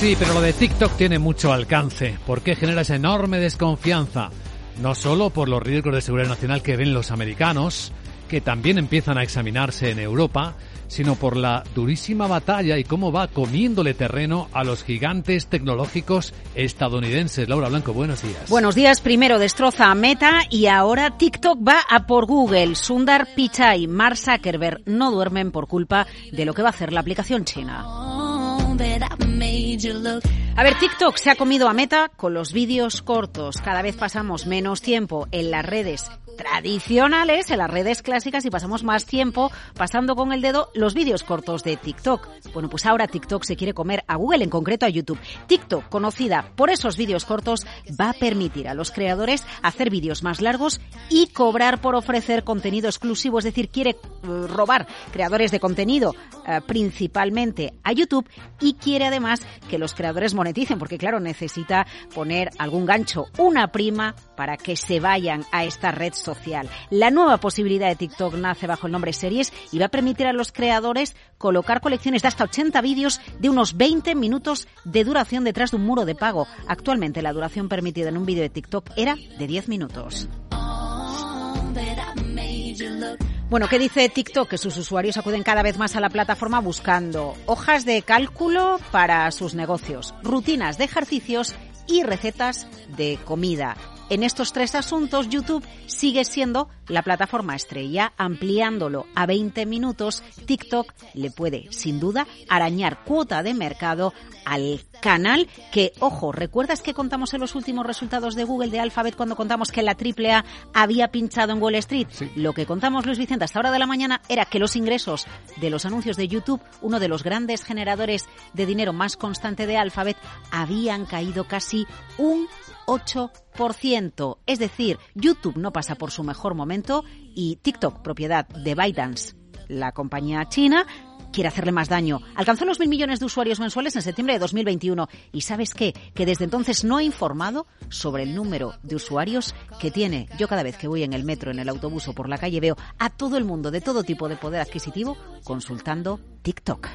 Sí, pero lo de TikTok tiene mucho alcance, porque genera esa enorme desconfianza, no solo por los riesgos de seguridad nacional que ven los americanos, que también empiezan a examinarse en Europa, sino por la durísima batalla y cómo va comiéndole terreno a los gigantes tecnológicos estadounidenses. Laura Blanco, buenos días. Buenos días. Primero destroza a Meta y ahora TikTok va a por Google. Sundar Pichai, Mark Zuckerberg no duermen por culpa de lo que va a hacer la aplicación china. A ver, TikTok se ha comido a meta con los vídeos cortos. Cada vez pasamos menos tiempo en las redes tradicionales, en las redes clásicas y pasamos más tiempo pasando con el dedo los vídeos cortos de TikTok. Bueno, pues ahora TikTok se quiere comer a Google, en concreto a YouTube. TikTok, conocida por esos vídeos cortos, va a permitir a los creadores hacer vídeos más largos y cobrar por ofrecer contenido exclusivo, es decir, quiere uh, robar creadores de contenido uh, principalmente a YouTube y quiere además que los creadores moneticen, porque claro, necesita poner algún gancho, una prima para que se vayan a esta red social. La nueva posibilidad de TikTok nace bajo el nombre Series y va a permitir a los creadores colocar colecciones de hasta 80 vídeos de unos 20 minutos de duración detrás de un muro de pago. Actualmente la duración permitida en un vídeo de TikTok era de 10 minutos. Bueno, ¿qué dice TikTok? Que sus usuarios acuden cada vez más a la plataforma buscando hojas de cálculo para sus negocios, rutinas de ejercicios y recetas de comida. En estos tres asuntos, YouTube sigue siendo la plataforma estrella, ampliándolo a 20 minutos. TikTok le puede, sin duda, arañar cuota de mercado al canal que, ojo, ¿recuerdas que contamos en los últimos resultados de Google de Alphabet cuando contamos que la AAA había pinchado en Wall Street? Sí. Lo que contamos Luis Vicente hasta hora de la mañana era que los ingresos de los anuncios de YouTube, uno de los grandes generadores de dinero más constante de Alphabet, habían caído casi un 8%. Es decir, YouTube no pasa por su mejor momento y TikTok, propiedad de ByteDance, la compañía china, quiere hacerle más daño. Alcanzó los mil millones de usuarios mensuales en septiembre de 2021 y ¿sabes qué? Que desde entonces no ha informado sobre el número de usuarios que tiene. Yo cada vez que voy en el metro, en el autobús o por la calle veo a todo el mundo de todo tipo de poder adquisitivo consultando TikTok.